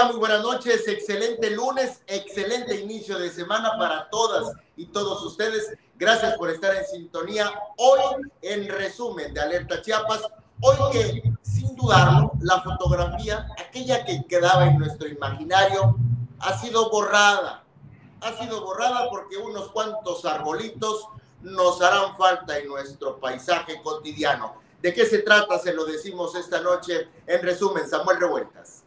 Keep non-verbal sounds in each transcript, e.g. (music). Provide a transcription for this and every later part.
¿Cómo están? Muy buenas noches, excelente lunes, excelente inicio de semana para todas y todos ustedes. Gracias por estar en sintonía. Hoy, en resumen de Alerta Chiapas, hoy que sin dudarlo, la fotografía, aquella que quedaba en nuestro imaginario, ha sido borrada. Ha sido borrada porque unos cuantos arbolitos nos harán falta en nuestro paisaje cotidiano. ¿De qué se trata? Se lo decimos esta noche. En resumen, Samuel Revueltas.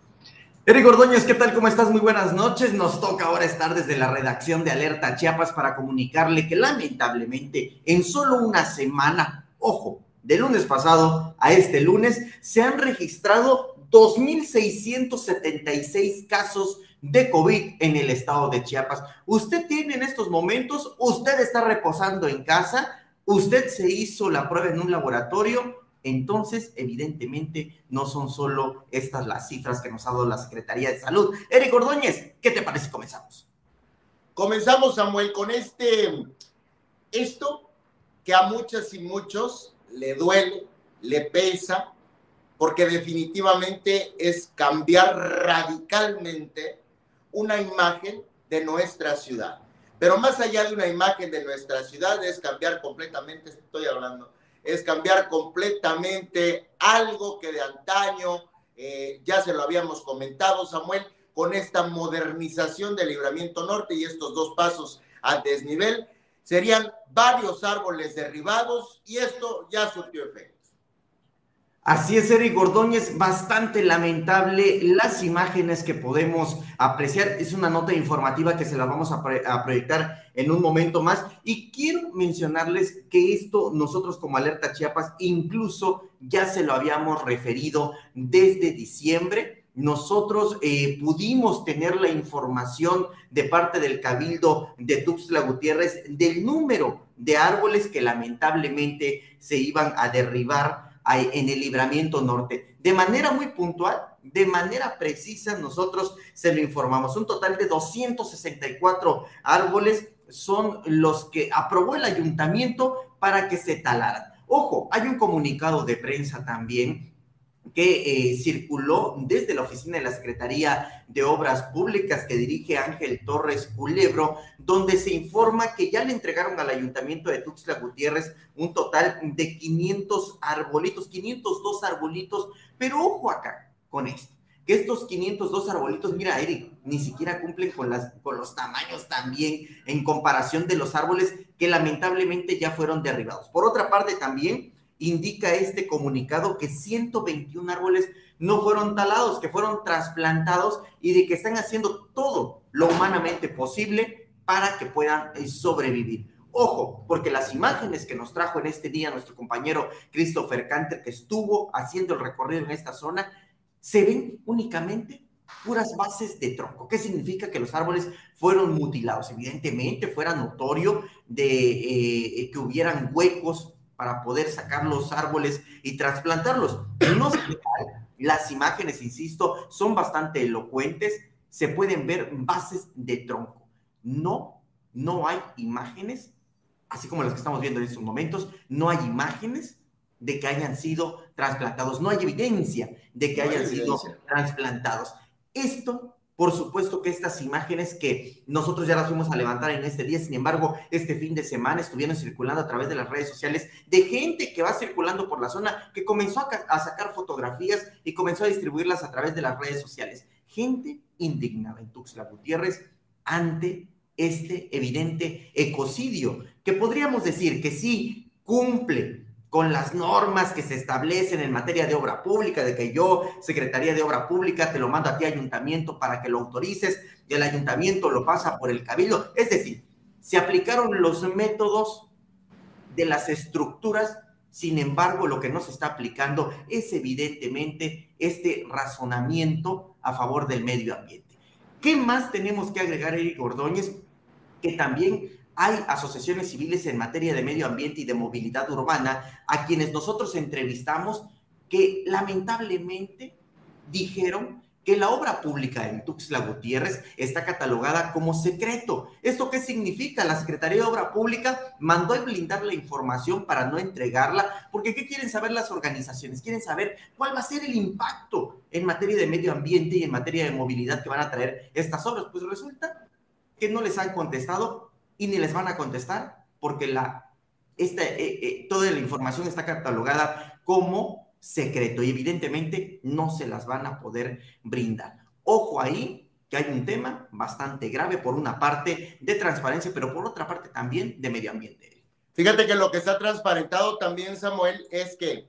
Eric Ordóñez, ¿qué tal? ¿Cómo estás? Muy buenas noches. Nos toca ahora estar desde la redacción de Alerta Chiapas para comunicarle que lamentablemente en solo una semana, ojo, de lunes pasado a este lunes, se han registrado 2.676 casos de COVID en el estado de Chiapas. Usted tiene en estos momentos, usted está reposando en casa, usted se hizo la prueba en un laboratorio, entonces, evidentemente, no son solo estas las cifras que nos ha dado la Secretaría de Salud. Eric Ordóñez, ¿qué te parece? Comenzamos. Comenzamos, Samuel, con este, esto que a muchas y muchos le duele, le pesa, porque definitivamente es cambiar radicalmente una imagen de nuestra ciudad. Pero más allá de una imagen de nuestra ciudad, es cambiar completamente, estoy hablando, es cambiar completamente algo que de antaño, eh, ya se lo habíamos comentado, Samuel, con esta modernización del libramiento norte y estos dos pasos al desnivel, serían varios árboles derribados y esto ya surtió efecto. Así es, Eric Gordóñez, bastante lamentable las imágenes que podemos apreciar. Es una nota informativa que se la vamos a, a, proyectar en un momento más. Y quiero mencionarles que esto nosotros como Alerta Chiapas incluso ya se lo habíamos referido desde diciembre. Nosotros eh, pudimos tener la información de parte del Cabildo de Tuxtla Gutiérrez del número de árboles que lamentablemente se iban a derribar en el libramiento norte. De manera muy puntual, de manera precisa, nosotros se lo informamos. Un total de 264 árboles son los que aprobó el ayuntamiento para que se talaran. Ojo, hay un comunicado de prensa también que eh, circuló desde la oficina de la Secretaría de Obras Públicas que dirige Ángel Torres Culebro, donde se informa que ya le entregaron al ayuntamiento de Tuxtla Gutiérrez un total de 500 arbolitos, 502 arbolitos, pero ojo acá con esto, que estos 502 arbolitos, mira Eric, ni siquiera cumplen con, las, con los tamaños también en comparación de los árboles que lamentablemente ya fueron derribados. Por otra parte también indica este comunicado que 121 árboles no fueron talados, que fueron trasplantados y de que están haciendo todo lo humanamente posible para que puedan eh, sobrevivir. Ojo, porque las imágenes que nos trajo en este día nuestro compañero Christopher Canter, que estuvo haciendo el recorrido en esta zona, se ven únicamente puras bases de tronco. ¿Qué significa que los árboles fueron mutilados? Evidentemente fuera notorio de eh, que hubieran huecos para poder sacar los árboles y trasplantarlos. No las imágenes, insisto, son bastante elocuentes, se pueden ver bases de tronco. No, no hay imágenes, así como las que estamos viendo en estos momentos, no hay imágenes de que hayan sido trasplantados, no hay evidencia de que hayan sido trasplantados. Esto por supuesto que estas imágenes que nosotros ya las fuimos a levantar en este día, sin embargo, este fin de semana estuvieron circulando a través de las redes sociales de gente que va circulando por la zona, que comenzó a, sacar fotografías y comenzó a distribuirlas a través de las redes sociales. Gente indignada en Tuxtla Gutiérrez ante este evidente ecocidio, que podríamos decir que sí cumple con las normas que se establecen en materia de obra pública, de que yo, Secretaría de Obra Pública, te lo mando a ti, ayuntamiento, para que lo autorices, y el ayuntamiento lo pasa por el cabildo. Es decir, se aplicaron los métodos de las estructuras, sin embargo, lo que no se está aplicando es evidentemente este razonamiento a favor del medio ambiente. ¿Qué más tenemos que agregar, Eric Ordóñez? Que también hay asociaciones civiles en materia de medio ambiente y de movilidad urbana a quienes nosotros entrevistamos que lamentablemente dijeron que la obra pública en Tuxtla Gutiérrez está catalogada como secreto. ¿Esto qué significa? La Secretaría de Obra Pública mandó a blindar la información para no entregarla, porque ¿qué quieren saber las organizaciones? Quieren saber cuál va a ser el impacto en materia de medio ambiente y en materia de movilidad que van a traer estas obras. Pues resulta que no les han contestado y ni les van a contestar, porque la, esta, eh, eh, toda la información está catalogada como secreto y evidentemente no se las van a poder brindar. Ojo ahí que hay un tema bastante grave por una parte de transparencia, pero por otra parte también de medio ambiente. Fíjate que lo que está transparentado también, Samuel, es que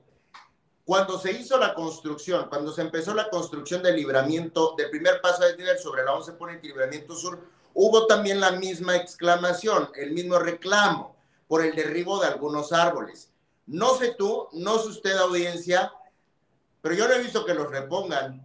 cuando se hizo la construcción, cuando se empezó la construcción del libramiento, del primer paso de nivel sobre la 11 Poniente Libramiento Sur, hubo también la misma exclamación, el mismo reclamo por el derribo de algunos árboles. No sé tú, no sé usted audiencia, pero yo no he visto que los repongan.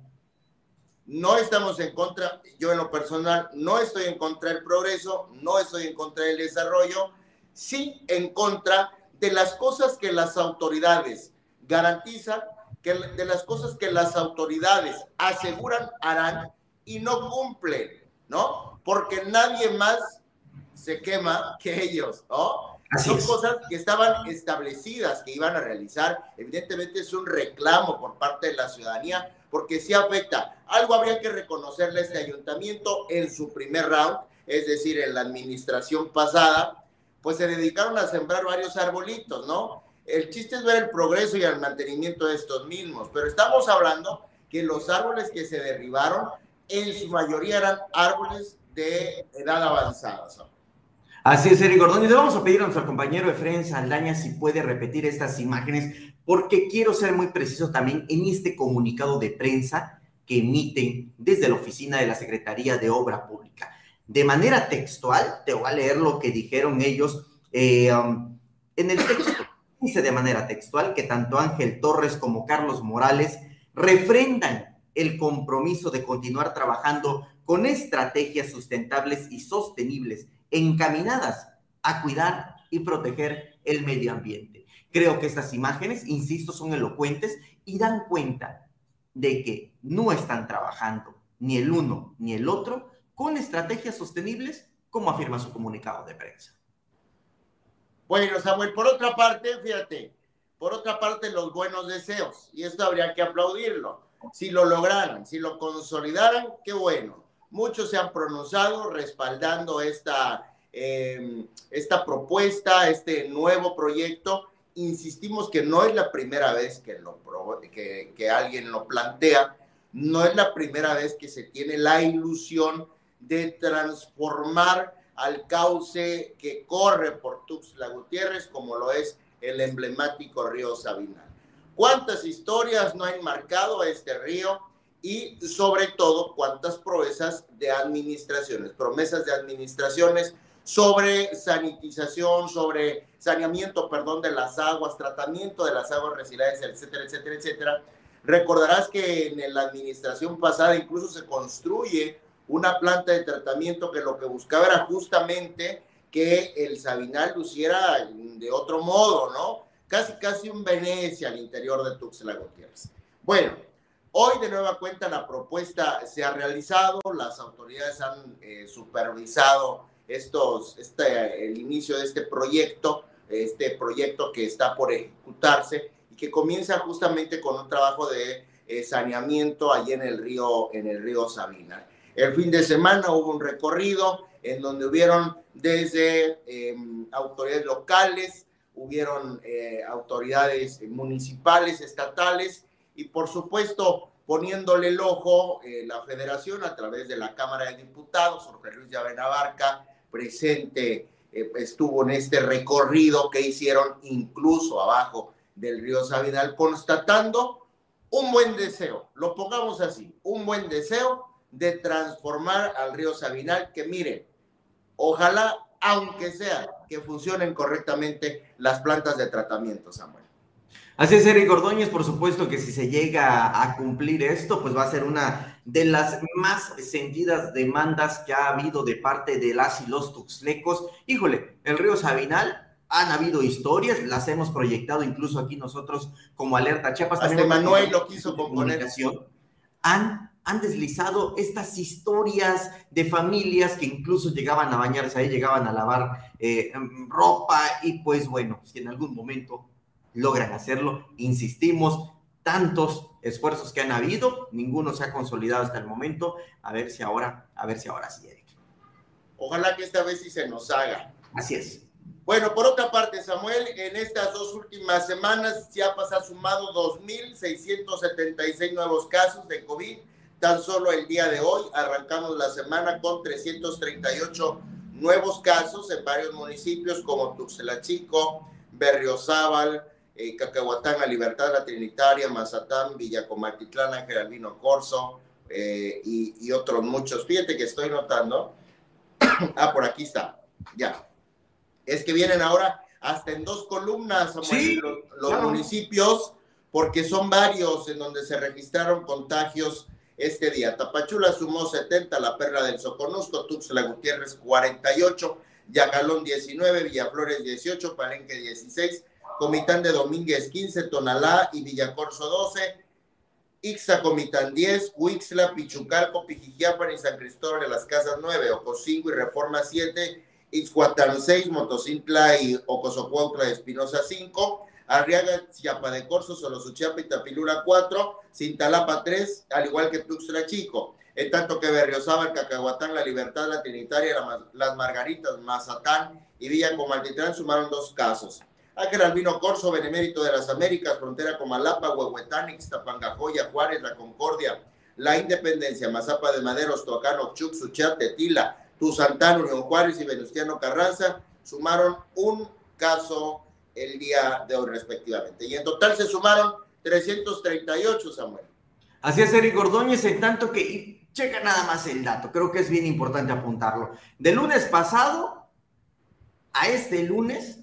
No estamos en contra, yo en lo personal, no estoy en contra del progreso, no estoy en contra del desarrollo, sí en contra de las cosas que las autoridades garantizan, que de las cosas que las autoridades aseguran harán y no cumplen, ¿no? Porque nadie más se quema que ellos, ¿no? Son cosas que estaban establecidas, que iban a realizar. Evidentemente es un reclamo por parte de la ciudadanía, porque sí afecta. Algo habría que reconocerle a este ayuntamiento en su primer round, es decir, en la administración pasada, pues se dedicaron a sembrar varios arbolitos, ¿no? El chiste es ver el progreso y el mantenimiento de estos mismos, pero estamos hablando que los árboles que se derribaron en su mayoría eran árboles de edad avanzada. Así es, Eric Gordón. Y le vamos a pedir a nuestro compañero Efraín Saldaña si puede repetir estas imágenes, porque quiero ser muy preciso también en este comunicado de prensa que emiten desde la oficina de la Secretaría de Obra Pública. De manera textual, te voy a leer lo que dijeron ellos eh, um, en el texto. (coughs) Dice de manera textual que tanto Ángel Torres como Carlos Morales refrendan el compromiso de continuar trabajando con estrategias sustentables y sostenibles encaminadas a cuidar y proteger el medio ambiente. Creo que estas imágenes, insisto, son elocuentes y dan cuenta de que no están trabajando ni el uno ni el otro con estrategias sostenibles, como afirma su comunicado de prensa. Bueno, Samuel, por otra parte, fíjate, por otra parte, los buenos deseos, y esto habría que aplaudirlo. Si lo lograran, si lo consolidaran, qué bueno. Muchos se han pronunciado respaldando esta, em, esta propuesta, este nuevo proyecto. Insistimos que no es la primera vez que, lo, que, que alguien lo plantea, no es la primera vez que se tiene la ilusión de transformar al cauce que corre por Tuxtla Gutiérrez, como lo es el emblemático río Sabinal. ¿Cuántas historias no han marcado a este río? Y sobre todo cuántas promesas de administraciones, promesas de administraciones sobre sanitización, sobre saneamiento, perdón, de las aguas, tratamiento de las aguas residuales, etcétera, etcétera, etcétera. Recordarás que en la administración pasada incluso se construye una planta de tratamiento que lo que buscaba era justamente que el Sabinal luciera de otro modo, ¿no? Casi, casi un Venecia al interior de Tuxtla Gutiérrez. Bueno, Hoy de nueva cuenta la propuesta se ha realizado, las autoridades han eh, supervisado estos, este, el inicio de este proyecto, este proyecto que está por ejecutarse y que comienza justamente con un trabajo de eh, saneamiento allí en el río, en el río Sabina. El fin de semana hubo un recorrido en donde hubieron desde em, autoridades locales, hubieron eh, autoridades municipales, estatales, y por supuesto poniéndole el ojo eh, la federación a través de la Cámara de Diputados, Jorge Luis Llave Navarca, presente, eh, estuvo en este recorrido que hicieron incluso abajo del río Sabinal, constatando un buen deseo, lo pongamos así, un buen deseo de transformar al río Sabinal, que miren, ojalá, aunque sea, que funcionen correctamente las plantas de tratamiento, Samuel. Así es, Eric Ordóñez, por supuesto que si se llega a cumplir esto, pues va a ser una de las más sentidas demandas que ha habido de parte de las y los tuxlecos. Híjole, el río Sabinal, han habido historias, las hemos proyectado incluso aquí nosotros como Alerta Chiapas. Hasta Manuel lo quiso componer. Han han deslizado estas historias de familias que incluso llegaban a bañarse ahí, llegaban a lavar eh, ropa y pues bueno, si en algún momento logran hacerlo, insistimos, tantos esfuerzos que han habido, ninguno se ha consolidado hasta el momento, a ver si ahora, a ver si ahora sí, Eric. Ojalá que esta vez sí se nos haga. Así es. Bueno, por otra parte, Samuel, en estas dos últimas semanas se ha sumado 2.676 nuevos casos de COVID. Tan solo el día de hoy arrancamos la semana con 338 nuevos casos en varios municipios como Tuxtla Chico, Berriozábal, eh, Cacahuatán, La Libertad, La Trinitaria, Mazatán, Villacomaltitlán, Ángel Albino Corso eh, y, y otros muchos. Fíjate que estoy notando. (coughs) ah, por aquí está. Ya es que vienen ahora hasta en dos columnas los, municipios, porque son varios en donde se registraron contagios este día. Tapachula sumó 70, La Perla del Soconusco, Tuxtla Gutiérrez 48, Yagalón 19, Villaflores 18, Palenque 16, Comitán de Domínguez 15, Tonalá y Villacorso 12, Ixta Comitán 10, Huixla, Pichucalco, Pijijiapan y San Cristóbal de las Casas 9, Ocosingo y Reforma 7, Ixhuatán 6, Motocintla y Ocosocuautla de Espinosa 5, Arriaga, Chiapa de Corzo, Solosuchiapa y Tapilura 4, Cintalapa 3, al igual que Tuxtla Chico. En tanto que Berriozábal, Cacahuatán, La Libertad, La Trinitaria, Las Margaritas, Mazatán y Villa Comaltitlán sumaron dos casos. Ángel Albino Corso, Benemérito de las Américas, frontera con Malapa, Huehuetán, Ixtapangajoya, Juárez, La Concordia, La Independencia, Mazapa de Maderos, Toacán, Chuc, Suchat, Tetila, Tuzantán, Unión Juárez y Venustiano Carranza sumaron un caso el día de hoy respectivamente. Y en total se sumaron 338, Samuel. Así es, Eric Ordóñez, en tanto que, checa nada más el dato, creo que es bien importante apuntarlo. De lunes pasado a este lunes,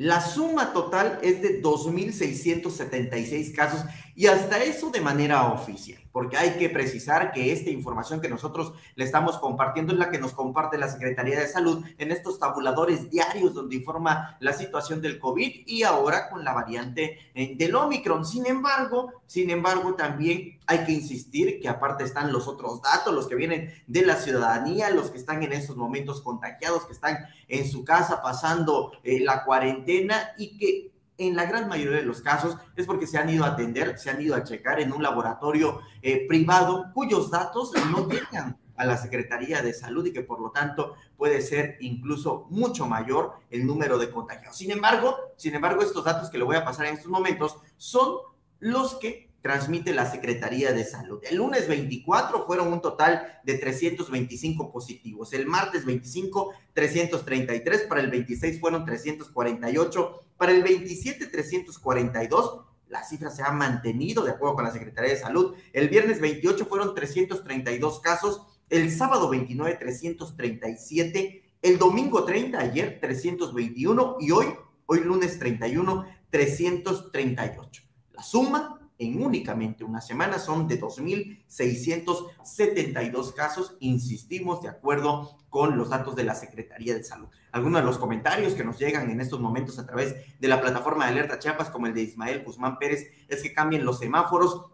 la suma total es de 2.676 casos y hasta eso de manera oficial, porque hay que precisar que esta información que nosotros le estamos compartiendo es la que nos comparte la Secretaría de Salud en estos tabuladores diarios donde informa la situación del COVID y ahora con la variante eh, del Omicron. Sin embargo, sin embargo, también hay que insistir que aparte están los otros datos, los que vienen de la ciudadanía, los que están en estos momentos contagiados, que están en su casa pasando eh, la cuarentena y que en la gran mayoría de los casos es porque se han ido a atender, se han ido a checar en un laboratorio eh, privado cuyos datos no llegan a la Secretaría de Salud y que por lo tanto puede ser incluso mucho mayor el número de contagios. Sin embargo, sin embargo, estos datos que le voy a pasar en estos momentos son los que transmite la Secretaría de Salud. El lunes 24 fueron un total de 325 positivos. El martes 25, 333. Para el 26 fueron 348. Para el 27, 342. La cifra se ha mantenido de acuerdo con la Secretaría de Salud. El viernes 28 fueron 332 casos. El sábado 29, 337. El domingo 30, ayer 321. Y hoy, hoy lunes 31, 338. La suma en únicamente una semana son de 2.672 casos, insistimos, de acuerdo con los datos de la Secretaría de Salud. Algunos de los comentarios que nos llegan en estos momentos a través de la plataforma de Alerta Chiapas, como el de Ismael Guzmán Pérez, es que cambien los semáforos.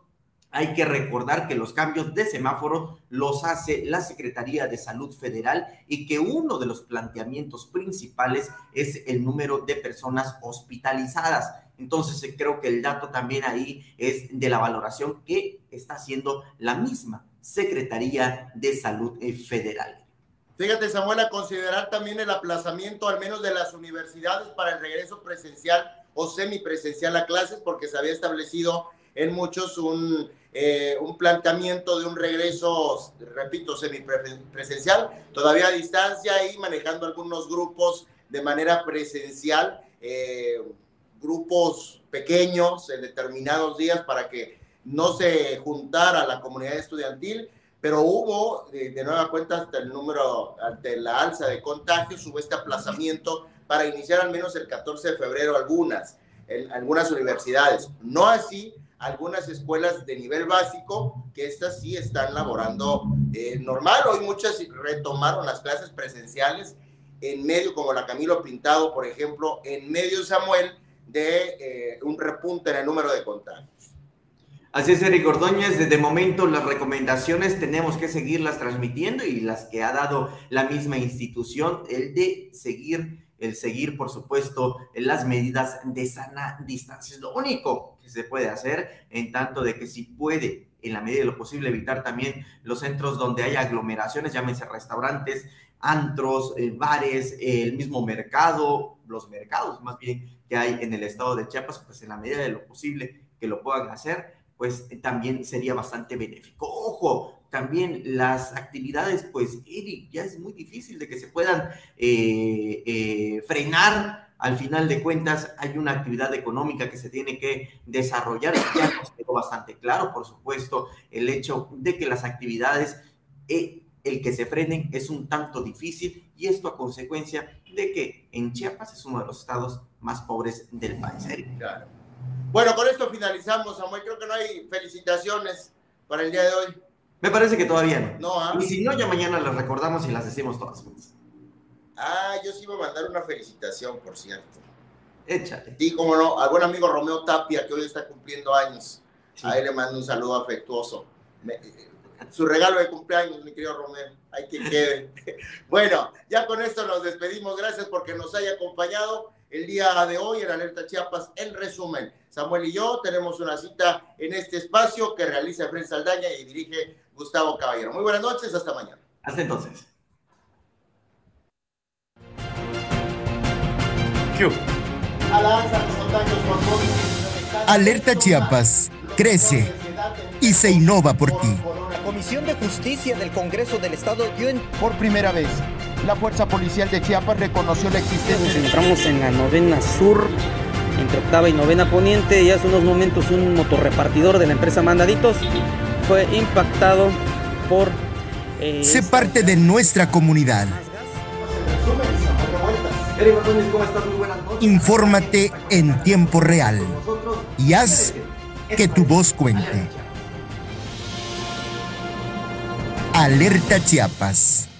Hay que recordar que los cambios de semáforo los hace la Secretaría de Salud Federal y que uno de los planteamientos principales es el número de personas hospitalizadas entonces eh, creo que el dato también ahí es de la valoración que está haciendo la misma Secretaría de Salud eh, Federal. Fíjate, Samuel, a considerar también el aplazamiento al menos de las universidades para el regreso presencial o semipresencial a clases, porque se había establecido en muchos un, eh, un planteamiento de un regreso, repito, semipresencial, todavía a distancia y manejando algunos grupos de manera presencial. Eh, grupos pequeños en determinados días para que no se juntara la comunidad estudiantil, pero hubo de, nueva cuenta hasta el número, ante la alza de contagios, hubo este aplazamiento para iniciar al menos el 14 de febrero algunas, en algunas universidades. No así algunas escuelas de nivel básico, que estas sí están laborando eh, normal. Hoy muchas retomaron las clases presenciales en medio, como la Camilo Pintado, por ejemplo, en medio Samuel, de eh, un repunte en el número de contagios. Así es, Eric Ordóñez. Desde momento las recomendaciones tenemos que seguirlas transmitiendo y las que ha dado la misma institución, el de seguir, el seguir, por supuesto, las medidas de sana distancia. Es lo único que se puede hacer en tanto de que si puede, en la medida de lo posible, evitar también los centros donde hay aglomeraciones, llámense restaurantes, antros, eh, bares, el mismo mercado, los mercados más bien que hay en el estado de Chiapas, pues en la medida de lo posible que lo puedan hacer pues eh, también sería bastante benéfico. Ojo, también las actividades, pues, Eric, ya es muy difícil de que se puedan eh, eh, frenar. Al final de cuentas, hay una actividad económica que se tiene que desarrollar. Ya nos quedó bastante claro, por supuesto, el hecho de que las actividades, el que se frenen es un tanto difícil y esto a consecuencia de que en Chiapas es uno de los estados más pobres del país. Claro. Bueno, con esto finalizamos, Samuel. Creo que no hay felicitaciones para el día de hoy. Me parece que todavía no. No, ¿ah? Y si no, ya mañana las recordamos y las decimos todas Ah, yo sí iba a mandar una felicitación, por cierto. Échale. Sí, como no, al buen amigo Romeo Tapia, que hoy está cumpliendo años. A él le mando un saludo afectuoso. Su regalo de cumpleaños, mi querido Romeo. Hay que quede. (laughs) bueno, ya con esto nos despedimos. Gracias porque nos haya acompañado el día de hoy en Alerta Chiapas. En resumen, Samuel y yo tenemos una cita en este espacio que realiza Efraín Saldaña y dirige Gustavo Caballero. Muy buenas noches, hasta mañana. Hasta entonces. Alerta Chiapas crece y se innova por ti. La Comisión de Justicia del Congreso del Estado dio en... Por primera vez la Fuerza Policial de Chiapas reconoció la existencia. Nos encontramos en la novena sur, entre octava y novena poniente, y hace unos momentos un motorrepartidor de la empresa Mandaditos fue impactado por... Eh, Se parte de nuestra comunidad. Infórmate en tiempo real y haz que tu voz cuente. Alerta Chiapas.